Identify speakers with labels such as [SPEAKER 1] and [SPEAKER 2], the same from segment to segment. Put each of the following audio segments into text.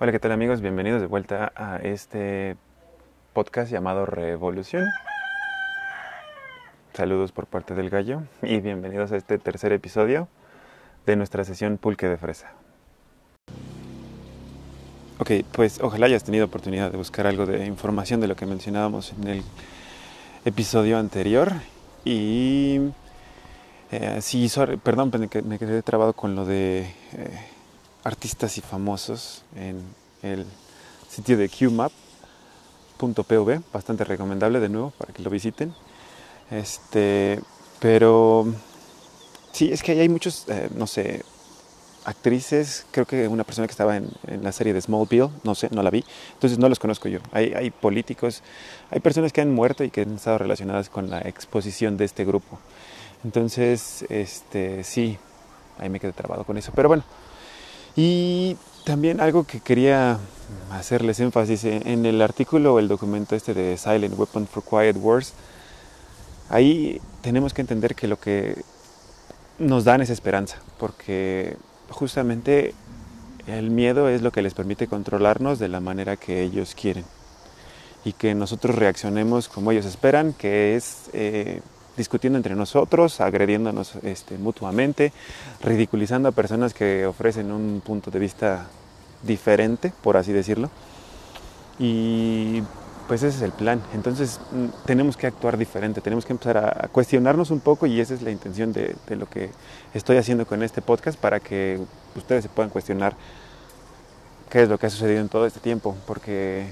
[SPEAKER 1] Hola, ¿qué tal amigos? Bienvenidos de vuelta a este podcast llamado Revolución. Saludos por parte del gallo y bienvenidos a este tercer episodio de nuestra sesión Pulque de Fresa. Ok, pues ojalá hayas tenido oportunidad de buscar algo de información de lo que mencionábamos en el episodio anterior y eh, sí, perdón, me quedé trabado con lo de eh, artistas y famosos en el sitio de qmap.pv, bastante recomendable de nuevo para que lo visiten. Este, pero sí, es que hay muchos, eh, no sé, actrices, creo que una persona que estaba en, la serie de Smallville, no sé, no la vi, entonces no los conozco yo. Hay, hay políticos, hay personas que han muerto y que han estado relacionadas con la exposición de este grupo. Entonces, este, sí, ahí me quedé trabado con eso. Pero bueno, y también algo que quería hacerles énfasis en el artículo o el documento este de Silent Weapon for Quiet Wars, ahí tenemos que entender que lo que nos dan es esperanza, porque justamente el miedo es lo que les permite controlarnos de la manera que ellos quieren y que nosotros reaccionemos como ellos esperan, que es eh, discutiendo entre nosotros, agrediéndonos este, mutuamente, ridiculizando a personas que ofrecen un punto de vista diferente, por así decirlo. Y pues ese es el plan. Entonces mm, tenemos que actuar diferente, tenemos que empezar a, cuestionarnos un poco y esa es la intención de, lo que estoy haciendo con este podcast para que ustedes se puedan cuestionar qué es lo que ha sucedido en todo este tiempo. Porque,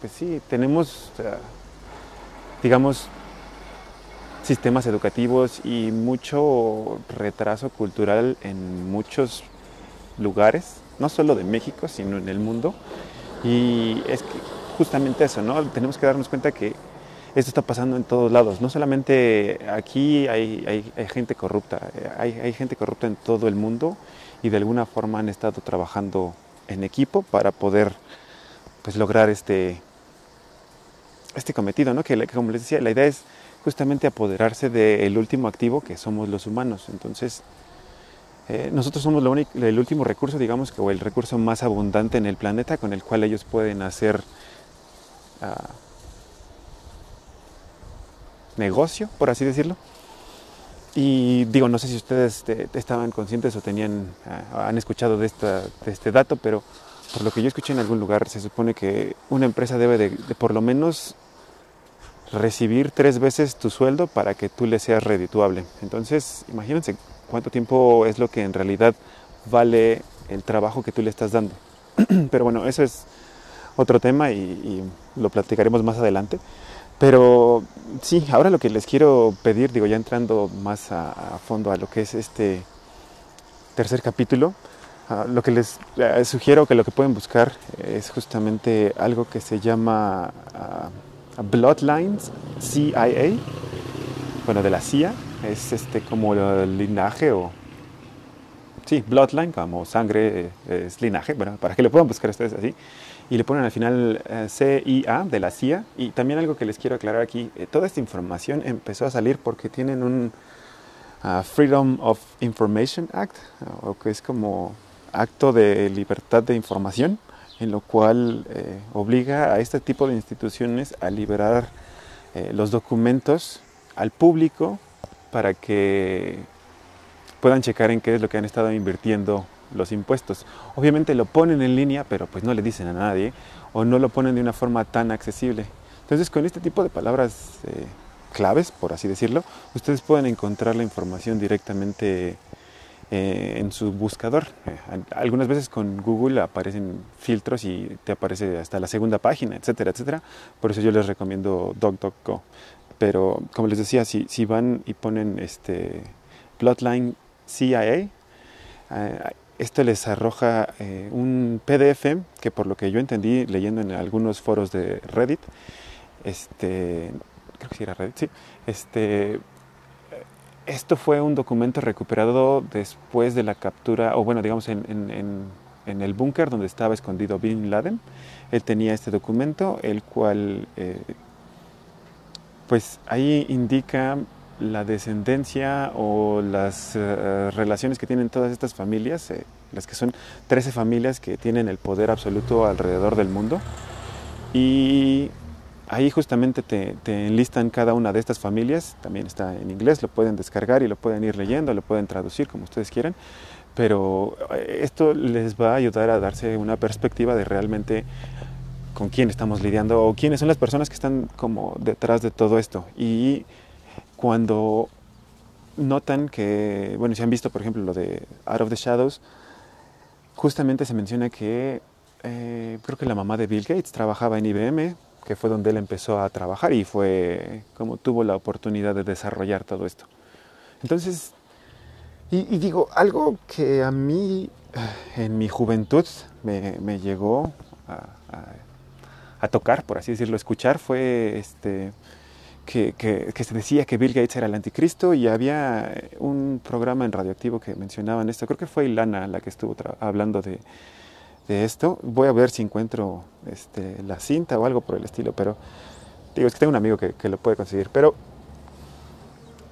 [SPEAKER 1] pues sí, tenemos, digamos, sistemas educativos y mucho retraso cultural en muchos lugares, no solo de México, sino en el mundo. Y es justamente eso, ¿no? Tenemos que darnos cuenta que esto está pasando en todos lados. No solamente aquí hay, gente corrupta, hay, gente corrupta en todo el mundo y de alguna forma han estado trabajando en equipo para poder pues, lograr este, este cometido, ¿no? Que como les decía, la idea es justamente apoderarse del último activo que somos los humanos. Entonces, eh, nosotros somos el último recurso, digamos, que, o el recurso más abundante en el planeta con el cual ellos pueden hacer ah, negocio, por así decirlo. Y digo, no sé si ustedes eh, estaban conscientes o tenían, ah, han escuchado de, esta, de este dato, pero por lo que yo escuché en algún lugar, se supone que una empresa debe de por lo menos recibir tres veces tu sueldo para que tú le seas redituable. Entonces, imagínense cuánto tiempo es lo que en realidad vale el trabajo que tú le estás dando. Pero bueno, eso es otro tema y, lo platicaremos más adelante. Pero sí, ahora lo que les quiero pedir, digo, ya entrando más a, fondo a lo que es este tercer capítulo, ah, lo que les eh, sugiero que lo que pueden buscar es justamente algo que se llama ah, Bloodlines CIA, bueno, de la CIA, es este como el linaje o... Sí, Bloodline, como sangre eh, es linaje, bueno, para que lo puedan buscar ustedes así. Y le ponen al final eh, CIA de la CIA. Y también algo que les quiero aclarar aquí, eh, toda esta información empezó a salir porque tienen un ah, Freedom of Information Act, o que es como acto de libertad de información en lo cual eh, obliga a este tipo de instituciones a liberar eh, los documentos al público para que puedan checar en qué es lo que han estado invirtiendo los impuestos. Obviamente lo ponen en línea, pero pues no le dicen a nadie o no lo ponen de una forma tan accesible. Entonces con este tipo de palabras eh, claves, por así decirlo, ustedes pueden encontrar la información directamente eh, en su buscador. Eh, algunas veces con Google aparecen filtros y te aparece hasta la segunda página, etcétera, etcétera. Por eso yo les recomiendo DuckDuckGo. Pero como les decía, si, si van y ponen este Bloodline CIA, eh, esto les arroja un PDF que por lo que yo entendí leyendo en algunos foros de Reddit, este, creo que sí era Reddit, sí, este, esto fue un documento recuperado después de la captura, o bueno, digamos en, el búnker donde estaba escondido Bin Laden. Él tenía este documento, el cual, eh, pues ahí indica la descendencia o las eh, relaciones que tienen todas estas familias, eh, las que son 13 familias que tienen el poder absoluto alrededor del mundo. Y ahí justamente te, enlistan cada una de estas familias, también está en inglés, lo pueden descargar y lo pueden ir leyendo, lo pueden traducir como ustedes quieran, pero eh, esto les va a ayudar a darse una perspectiva de realmente con quién estamos lidiando o quiénes son las personas que están como detrás de todo esto. Y cuando notan que, bueno, si han visto por ejemplo lo de Out of the Shadows, justamente se menciona que eh, creo que la mamá de Bill Gates trabajaba en IBM, que fue donde él empezó a trabajar y fue como tuvo la oportunidad de desarrollar todo esto. Entonces, y, digo, algo que a mí eh, en mi juventud me, me llegó a, tocar, por así decirlo, escuchar, fue este, que, que, que, se decía que Bill Gates era el anticristo y había un programa en radioactivo que mencionaban esto. Creo que fue Ilana la que estuvo hablando de, de esto. Voy a ver si encuentro este, la cinta o algo por el estilo, pero digo, es que tengo un amigo que, que, lo puede conseguir. Pero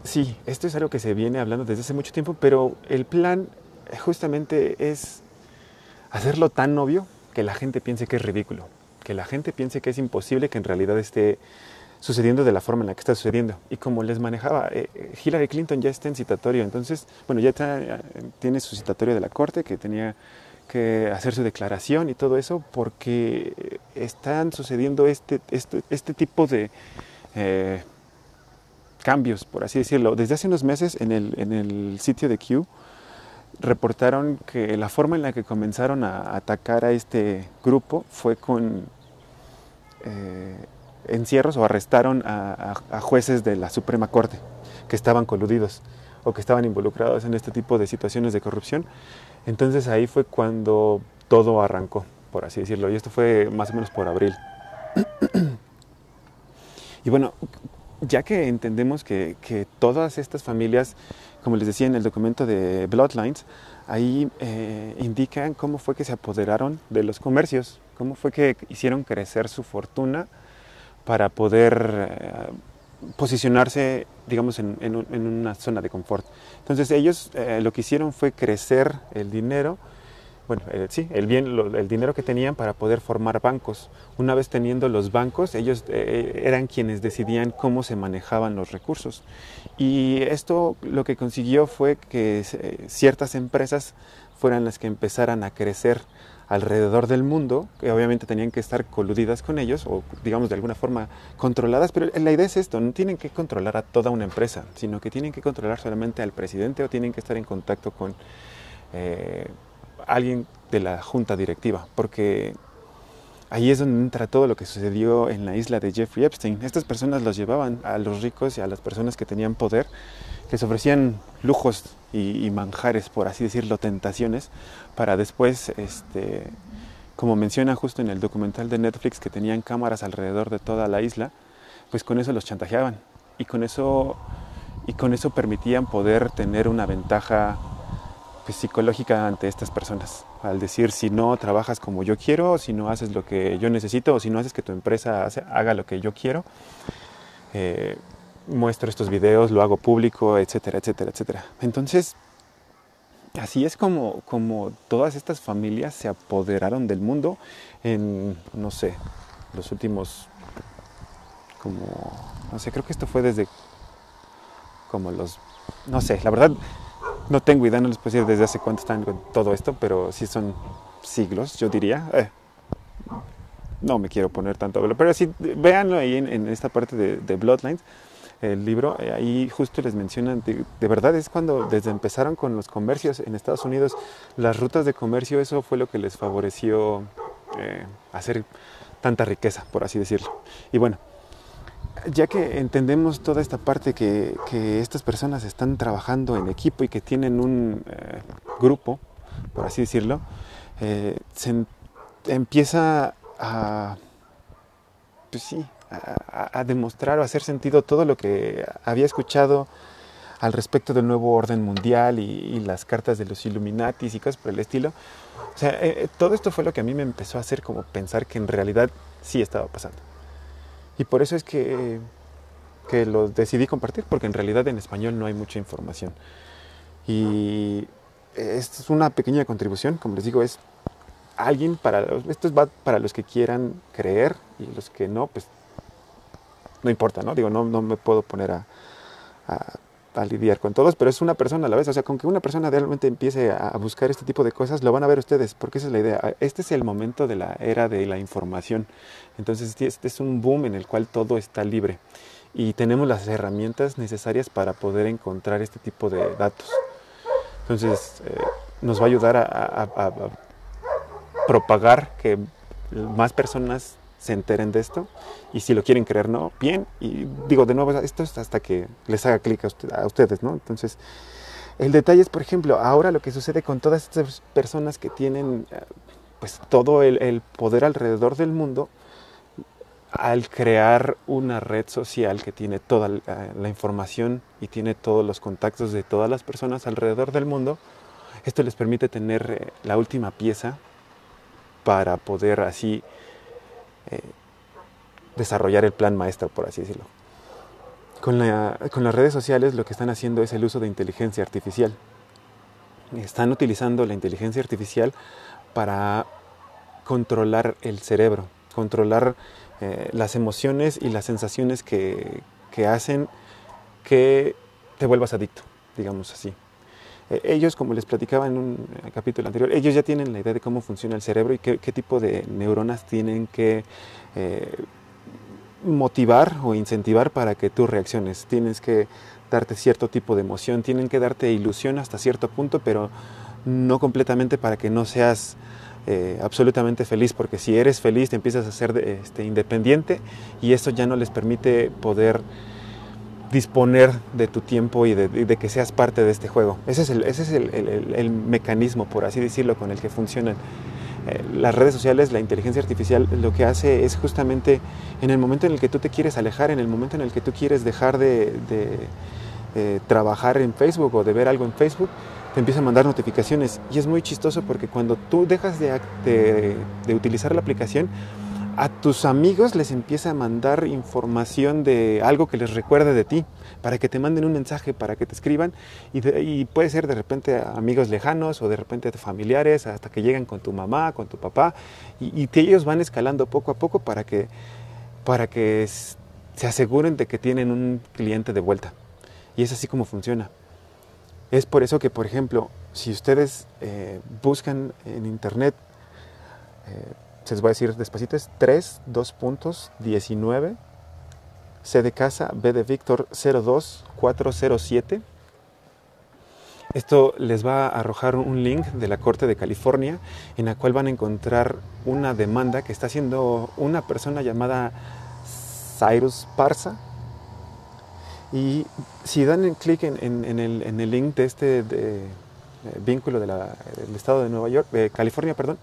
[SPEAKER 1] sí, esto es algo que se viene hablando desde hace mucho tiempo, pero el plan justamente es hacerlo tan obvio que la gente piense que es ridículo, que la gente piense que es imposible que en realidad esté sucediendo de la forma en la que está sucediendo. Y como les manejaba, eh, Hillary Clinton ya está en citatorio, entonces, bueno, ya tiene su citatorio de la corte que tenía que hacer su declaración y todo eso porque están sucediendo este, este, este tipo de eh, cambios, por así decirlo. Desde hace unos meses en el, en el sitio de Q reportaron que la forma en la que comenzaron a atacar a este grupo fue con eh, encierros o arrestaron a, a, a jueces de la Suprema Corte que estaban coludidos o que estaban involucrados en este tipo de situaciones de corrupción. Entonces ahí fue cuando todo arrancó, por así decirlo, y esto fue más o menos por abril. y bueno, ya que entendemos que, todas estas familias, como les decía en el documento de Bloodlines, ahí eh, indican cómo fue que se apoderaron de los comercios, cómo fue que hicieron crecer su fortuna para poder eh, posicionarse, digamos, en, en, una zona de confort. Entonces ellos eh, lo que hicieron fue crecer el dinero, bueno, eh, sí, el, bien, el dinero que tenían para poder formar bancos. Una vez teniendo los bancos, ellos eh, eran quienes decidían cómo se manejaban los recursos. Y esto lo que consiguió fue que ciertas empresas fueran las que empezaran a crecer alrededor del mundo, que obviamente tenían que estar coludidas con ellos o digamos de alguna forma controladas, pero la idea es esto, no tienen que controlar a toda una empresa, sino que tienen que controlar solamente al presidente o tienen que estar en contacto con eh, alguien de la junta directiva, porque ahí es donde entra todo lo que sucedió en la isla de Jeffrey Epstein. Estas personas los llevaban a los ricos y a las personas que tenían poder, les ofrecían lujos y, y manjares, por así decirlo, tentaciones, para después, este, como menciona justo en el documental de Netflix, que tenían cámaras alrededor de toda la isla, pues con eso los chantajeaban y con eso, y con eso permitían poder tener una ventaja pues, psicológica ante estas personas. Al decir, si no trabajas como yo quiero, si no haces lo que yo necesito, o si no haces que tu empresa haga lo que yo quiero, eh, muestro estos videos, lo hago público, etcétera, etcétera, etcétera. Entonces, así es como, como todas estas familias se apoderaron del mundo en, no sé, los últimos, como, no sé, creo que esto fue desde como los, no sé, la verdad no tengo idea, no les puedo decir desde hace cuánto están con todo esto, pero sí son siglos, yo diría. Eh, no me quiero poner tanto, pero sí, véanlo ahí en, en esta parte de, de Bloodlines el libro, eh, ahí justo les mencionan, de, verdad es cuando desde empezaron con los comercios en Estados Unidos, las rutas de comercio, eso fue lo que les favoreció eh, hacer tanta riqueza, por así decirlo. Y bueno, ya que entendemos toda esta parte que, que estas personas están trabajando en equipo y que tienen un eh, grupo, por así decirlo, se empieza a, pues sí, a, a, demostrar o hacer sentido todo lo que había escuchado al respecto del nuevo orden mundial y, y las cartas de los Illuminatis y cosas por el estilo. O sea, eh, todo esto fue lo que a mí me empezó a hacer como pensar que en realidad sí estaba pasando. Y por eso es que, que lo decidí compartir, porque en realidad en español no hay mucha información. Y esto es una pequeña contribución, como les digo, es alguien para esto es para los que quieran creer y los que no, pues no importa, ¿no? Digo, no, no me puedo poner a, a, lidiar con todos, pero es una persona a la vez. O sea, con que una persona realmente empiece a, buscar este tipo de cosas, lo van a ver ustedes, porque esa es la idea. Este es el momento de la era de la información. Entonces, este es un boom en el cual todo está libre y tenemos las herramientas necesarias para poder encontrar este tipo de datos. Entonces, eh, nos va a ayudar a propagar que más personas se enteren de esto y si lo quieren creer, no, bien. Y digo, de nuevo, esto es hasta que les haga clic a, ustedes, ¿no? Entonces, el detalle es, por ejemplo, ahora lo que sucede con todas estas personas que tienen eh, pues todo el, poder alrededor del mundo, al crear una red social que tiene toda la información y tiene todos los contactos de todas las personas alrededor del mundo, esto les permite tener eh, la última pieza para poder así eh, desarrollar el plan maestro, por así decirlo. Con, las redes sociales lo que están haciendo es el uso de inteligencia artificial. Están utilizando la inteligencia artificial para controlar el cerebro, controlar eh, las emociones y las sensaciones que, hacen que te vuelvas adicto, digamos así. Eh, ellos, como les platicaba en un eh, capítulo anterior, ellos ya tienen la idea de cómo funciona el cerebro y qué, tipo de neuronas tienen que eh, motivar o incentivar para que tú reacciones. Tienes que darte cierto tipo de emoción, tienen que darte ilusión hasta cierto punto, pero no completamente para que no seas absolutamente feliz, porque si eres feliz te empiezas a ser este, independiente y eso ya no les permite poder disponer de tu tiempo y de, que seas parte de este juego. Ese es, el, mecanismo, por así decirlo, con el que funcionan eh, las redes sociales, la inteligencia artificial, lo que hace es justamente en el momento en el que tú te quieres alejar, en el momento en el que tú quieres dejar de, eh, trabajar en Facebook o de ver algo en Facebook, te empieza a mandar notificaciones. Y es muy chistoso porque cuando tú dejas de, de utilizar la aplicación, a tus amigos les empieza a mandar información de algo que les recuerde de ti, para que te manden un mensaje, para que te escriban, y, puede ser de repente amigos lejanos o de repente familiares, hasta que llegan con tu mamá, con tu papá, y, ellos van escalando poco a poco para que, para que se aseguren de que tienen un cliente de vuelta. Y es así como funciona. Es por eso que, por ejemplo, si ustedes eh, buscan en internet, eh, se les voy a decir despacito, es 3, 2 puntos, 19, C de casa, B de Víctor 02 407. Esto les va a arrojar un link de la Corte de California en la cual van a encontrar una demanda que está haciendo una persona llamada Cyrus Parsa. Y si dan clic en, el, en, el, link de este eh, vínculo del estado de Nueva York, California, perdón,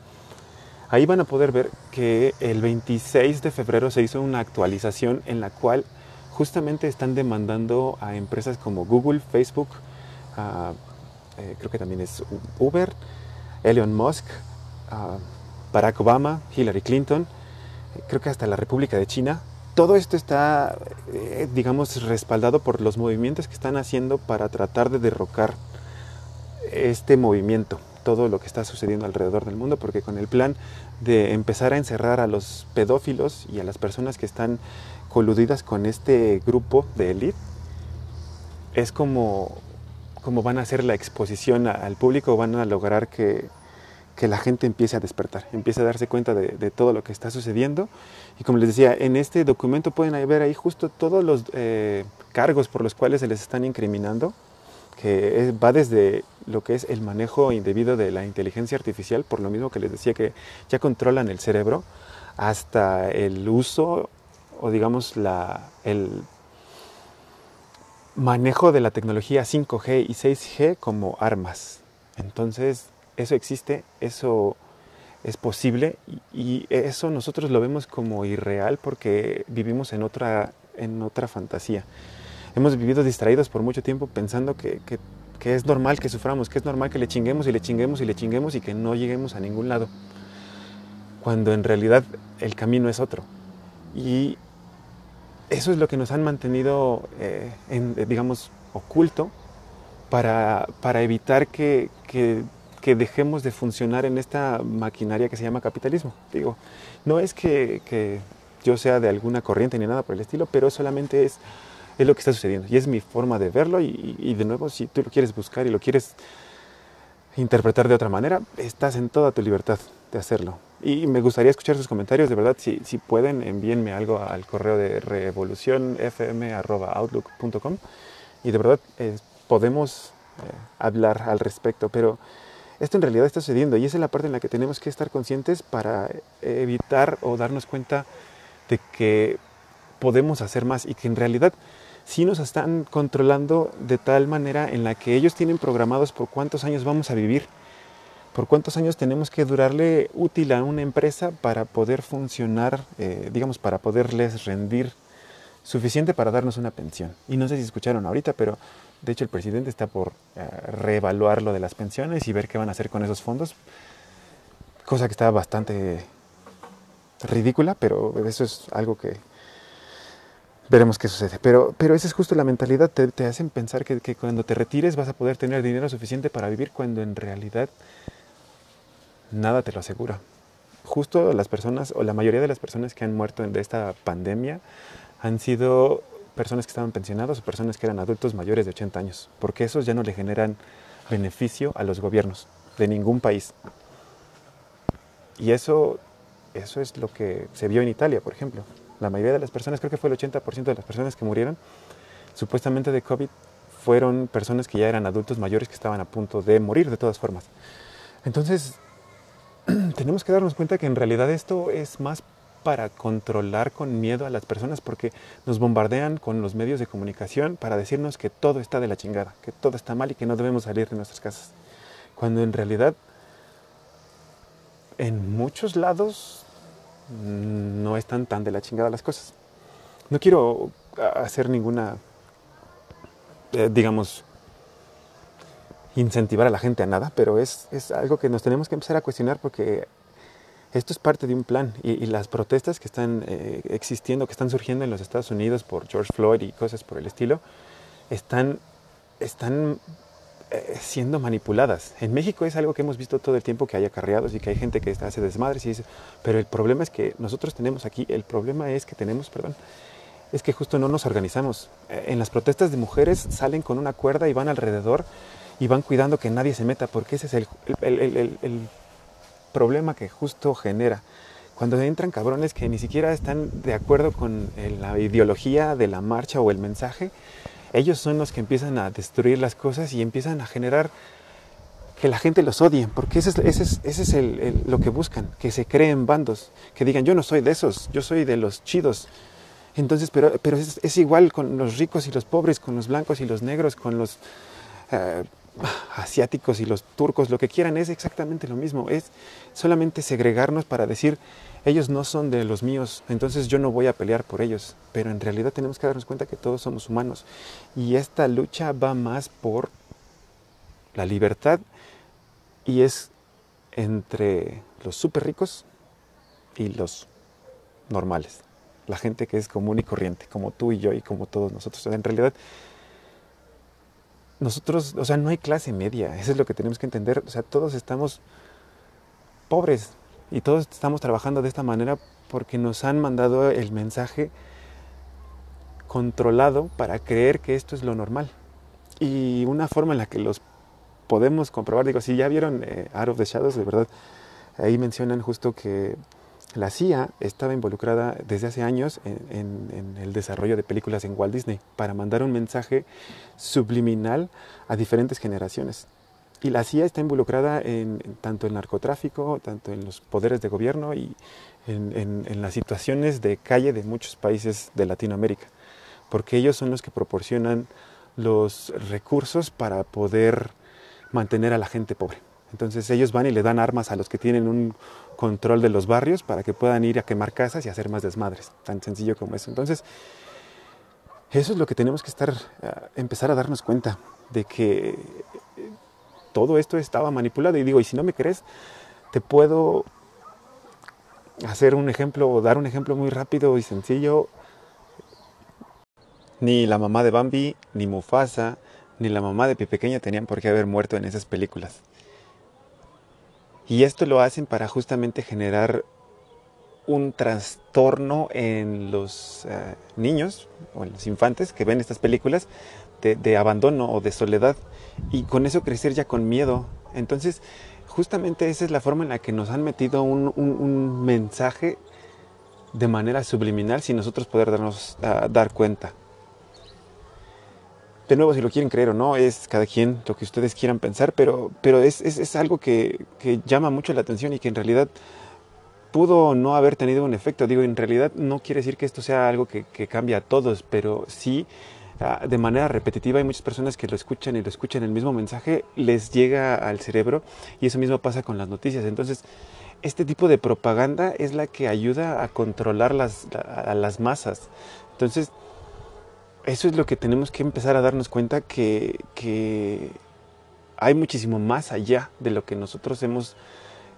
[SPEAKER 1] Ahí van a poder ver que el 26 de febrero se hizo una actualización en la cual justamente están demandando a empresas como Google, Facebook, eh, creo que también es Uber, Elon Musk, Barack Obama, Hillary Clinton, creo que hasta la República de China. Todo esto está, eh, digamos, respaldado por los movimientos que están haciendo para tratar de derrocar este movimiento todo lo que está sucediendo alrededor del mundo, porque con el plan de empezar a encerrar a los pedófilos y a las personas que están coludidas con este grupo de élite, es como, como van a hacer la exposición al público, van a lograr que, que la gente empiece a despertar, empiece a darse cuenta de, todo lo que está sucediendo. Y como les decía, en este documento pueden ver ahí justo todos los eh, cargos por los cuales se les están incriminando que va desde lo que es el manejo indebido de la inteligencia artificial, por lo mismo que les decía que ya controlan el cerebro, hasta el uso o digamos la, el manejo de la tecnología 5G y 6G como armas. Entonces, eso existe, eso es posible y, eso nosotros lo vemos como irreal porque vivimos en otra, en otra fantasía hemos vivido distraídos por mucho tiempo pensando que, es normal que suframos, que es normal que le chinguemos y le chinguemos y le chinguemos y que no lleguemos a ningún lado. Cuando en realidad el camino es otro. Y eso es lo que nos han mantenido, eh, en, digamos, oculto para, para evitar que, que, que, dejemos de funcionar en esta maquinaria que se llama capitalismo. Digo, no es que, que yo sea de alguna corriente ni nada por el estilo, pero solamente es, es lo que está sucediendo y es mi forma de verlo y, de nuevo si tú lo quieres buscar y lo quieres interpretar de otra manera, estás en toda tu libertad de hacerlo. Y me gustaría escuchar sus comentarios, de verdad, si, si pueden, envíenme algo al correo de revolucionfm.outlook.com y de verdad eh, podemos eh, hablar al respecto, pero esto en realidad está sucediendo y es la parte en la que tenemos que estar conscientes para evitar o darnos cuenta de que podemos hacer más y que en realidad sí nos están controlando de tal manera en la que ellos tienen programados por cuántos años vamos a vivir por cuántos años tenemos que durarle útil a una empresa para poder funcionar, eh, digamos, para poderles rendir suficiente para darnos una pensión. Y no sé si escucharon ahorita, pero de hecho el presidente está por eh, reevaluar lo de las pensiones y ver qué van a hacer con esos fondos, cosa que está bastante ridícula, pero eso es algo que veremos qué sucede. Pero, pero esa es justo la mentalidad, te, te hacen pensar que, cuando te retires vas a poder tener dinero suficiente para vivir cuando en realidad nada te lo asegura. Justo las personas, o la mayoría de las personas que han muerto de esta pandemia, han sido personas que estaban pensionados o personas que eran adultos mayores de 80 años, porque esos ya no le generan beneficio a los gobiernos de ningún país. Y eso, eso es lo que se vio en Italia, por ejemplo. La mayoría de las personas, creo que fue el 80% de las personas que murieron, supuestamente de COVID, fueron personas que ya eran adultos mayores que estaban a punto de morir de todas formas. Entonces, tenemos que darnos cuenta que en realidad esto es más para controlar con miedo a las personas porque nos bombardean con los medios de comunicación para decirnos que todo está de la chingada, que todo está mal y que no debemos salir de nuestras casas. Cuando en realidad en muchos lados no están tan de la chingada las cosas. No quiero hacer ninguna, eh, digamos, incentivar a la gente a nada, pero es, es, algo que nos tenemos que empezar a cuestionar porque esto es parte de un plan y, las protestas que están eh, existiendo, que están surgiendo en los Estados Unidos por George Floyd y cosas por el estilo, están, están siendo manipuladas. En México es algo que hemos visto todo el tiempo, que hay acarreados y que hay gente que hace desmadres y dice, pero el problema es que nosotros tenemos aquí, el problema es que tenemos, perdón, es que justo no nos organizamos. Eh, en las protestas de mujeres salen con una cuerda y van alrededor y van cuidando que nadie se meta, porque ese es el, el, el, el, problema que justo genera. Cuando entran cabrones que ni siquiera están de acuerdo con la ideología de la marcha o el mensaje, ellos son los que empiezan a destruir las cosas y empiezan a generar que la gente los odie, porque ese es, ese es, ese es lo que buscan, que se creen bandos, que digan yo no soy de esos, yo soy de los chidos. Entonces, pero, pero es, igual con los ricos y los pobres, con los blancos y los negros, con los uh, asiáticos y los turcos, lo que quieran, es exactamente lo mismo. Es solamente segregarnos para decir, ellos no son de los míos, entonces yo no voy a pelear por ellos. Pero en realidad tenemos que darnos cuenta que todos somos humanos. Y esta lucha va más por la libertad y es entre los súper ricos y los normales. La gente que es común y corriente, como tú y yo y como todos nosotros. En realidad nosotros, o sea, no hay clase media, eso es lo que tenemos que entender, o sea, todos estamos pobres y todos estamos trabajando de esta manera porque nos han mandado el mensaje controlado para creer que esto es lo normal. Y una forma en la que los podemos comprobar, digo, si ya vieron eh, Out of the Shadows, de verdad, ahí mencionan justo que la CIA estaba involucrada desde hace años en, el desarrollo de películas en Walt Disney para mandar un mensaje subliminal a diferentes generaciones. Y la CIA está involucrada en, en tanto el narcotráfico, tanto en los poderes de gobierno y en, en las situaciones de calle de muchos países de Latinoamérica, porque ellos son los que proporcionan los recursos para poder mantener a la gente pobre. Entonces ellos van y le dan armas a los que tienen un control de los barrios para que puedan ir a quemar casas y hacer más desmadres. Tan sencillo como eso. Entonces, eso es lo que tenemos que estar, uh, empezar a darnos cuenta de que todo esto estaba manipulado. Y digo, y si no me crees, te puedo hacer un ejemplo o dar un ejemplo muy rápido y sencillo. Ni la mamá de Bambi, ni Mufasa, ni la mamá de Pi Pequeña tenían por qué haber muerto en esas películas. Y esto lo hacen para justamente generar un trastorno en los eh, niños o en los infantes que ven estas películas de, abandono o de soledad y con eso crecer ya con miedo. Entonces, justamente esa es la forma en la que nos han metido un, mensaje de manera subliminal sin nosotros poder darnos dar cuenta. De nuevo, si lo quieren creer o no, es cada quien lo que ustedes quieran pensar, pero, pero es, es, algo que, que, llama mucho la atención y que en realidad pudo no haber tenido un efecto. Digo, en realidad no quiere decir que esto sea algo que, que cambie a todos, pero sí ah, de manera repetitiva hay muchas personas que lo escuchan y lo escuchan el mismo mensaje, les llega al cerebro y eso mismo pasa con las noticias. Entonces, este tipo de propaganda es la que ayuda a controlar las, a las masas. Entonces, eso es lo que tenemos que empezar a darnos cuenta que, que hay muchísimo más allá de lo que nosotros hemos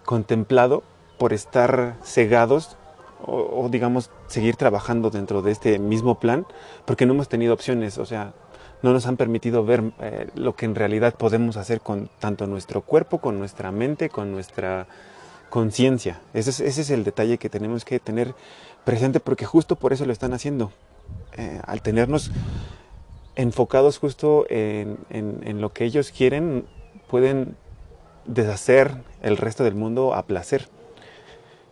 [SPEAKER 1] contemplado por estar cegados o, digamos seguir trabajando dentro de este mismo plan porque no hemos tenido opciones, o sea, no nos han permitido ver eh, lo que en realidad podemos hacer con tanto nuestro cuerpo, con nuestra mente, con nuestra conciencia. Ese es, el detalle que tenemos que tener presente porque justo por eso lo están haciendo, eh, al tenernos enfocados justo en, lo que ellos quieren, pueden deshacer el resto del mundo a placer.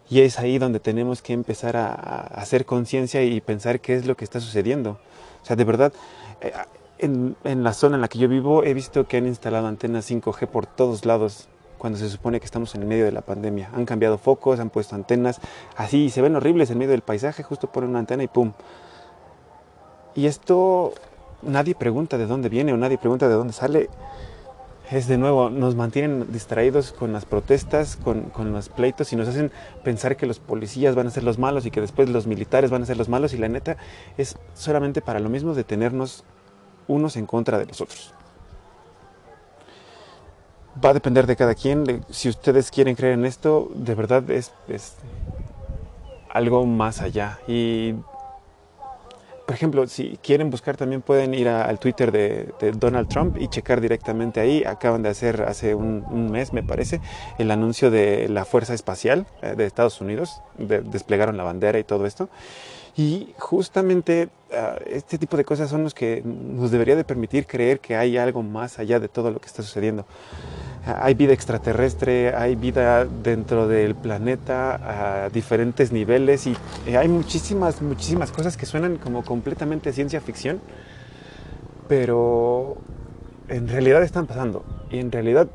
[SPEAKER 1] Y es ahí donde tenemos que empezar a, hacer conciencia y pensar qué es lo que está sucediendo. O sea, de verdad, eh, en, en, la zona en la que yo vivo he visto que han instalado antenas 5G por todos lados cuando se supone que estamos en el medio de la pandemia. Han cambiado focos, han puesto antenas, así se ven horribles en medio del paisaje, justo ponen una antena y ¡pum! Y esto nadie pregunta de dónde viene o nadie pregunta de dónde sale. Es de nuevo, nos mantienen distraídos con las protestas, con, los pleitos y nos hacen pensar que los policías van a ser los malos y que después los militares van a ser los malos y la neta es solamente para lo mismo de tenernos unos en contra de los otros. Va a depender de cada quien, si ustedes quieren creer en esto, de verdad es, es algo más allá. Y por ejemplo, si quieren buscar también pueden ir al Twitter de, Donald Trump y checar directamente ahí. Acaban de hacer hace un, mes, me parece, el anuncio de la Fuerza Espacial eh, de Estados Unidos. desplegaron la bandera y todo esto. Y justamente ah, este tipo de cosas son los que nos debería de permitir creer que hay algo más allá de todo lo que está sucediendo hay vida extraterrestre, hay vida dentro del planeta a diferentes niveles y hay muchísimas, muchísimas cosas que suenan como completamente ciencia ficción, pero en realidad están pasando y en realidad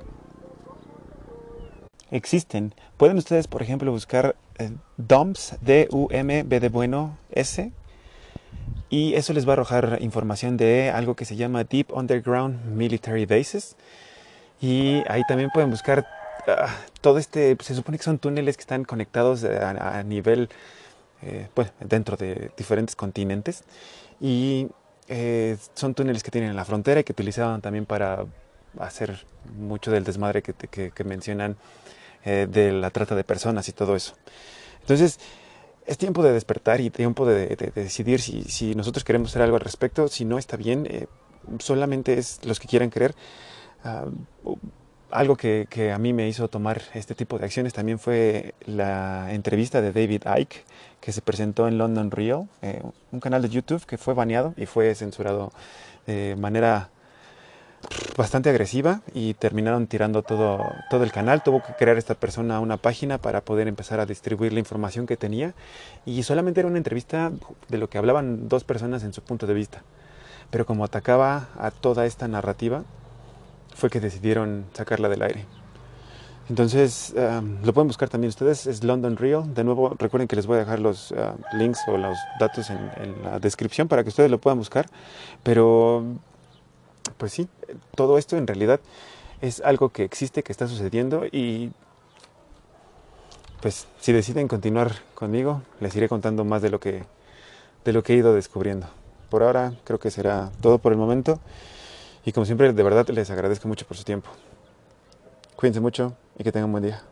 [SPEAKER 1] existen. Pueden ustedes, por ejemplo, buscar eh, DUMS, D-U-M-B de bueno, S, y eso les va a arrojar información de algo que se llama Deep Underground Military Bases y ahí también pueden buscar ah, todo este, se supone que son túneles que están conectados a, nivel, eh, pues, dentro de diferentes continentes. Y eh, son túneles que tienen en la frontera y que utilizaban también para hacer mucho del desmadre que, que, mencionan eh, de la trata de personas y todo eso. Entonces, es tiempo de despertar y tiempo de, decidir si, si, nosotros queremos hacer algo al respecto. Si no está bien, solamente es los que quieran creer. Ah, algo que, a mí me hizo tomar este tipo de acciones también fue la entrevista de David Icke que se presentó en London Real, eh, un canal de YouTube que fue baneado y fue censurado de manera bastante agresiva y terminaron tirando todo, todo el canal. Tuvo que crear esta persona una página para poder empezar a distribuir la información que tenía y solamente era una entrevista de lo que hablaban dos personas en su punto de vista. Pero como atacaba a toda esta narrativa, fue que decidieron sacarla del aire. Entonces, lo pueden buscar también ustedes, es London Real. De nuevo, recuerden que les voy a dejar los ah, links o los datos en, la descripción para que ustedes lo puedan buscar. Pero, pues sí, todo esto en realidad es algo que existe, que está sucediendo y pues si deciden continuar conmigo, les iré contando más de lo que, de lo que he ido descubriendo. Por ahora creo que será todo por el momento. Y como siempre, de verdad les agradezco mucho por su tiempo. Cuídense mucho y que tengan un buen día.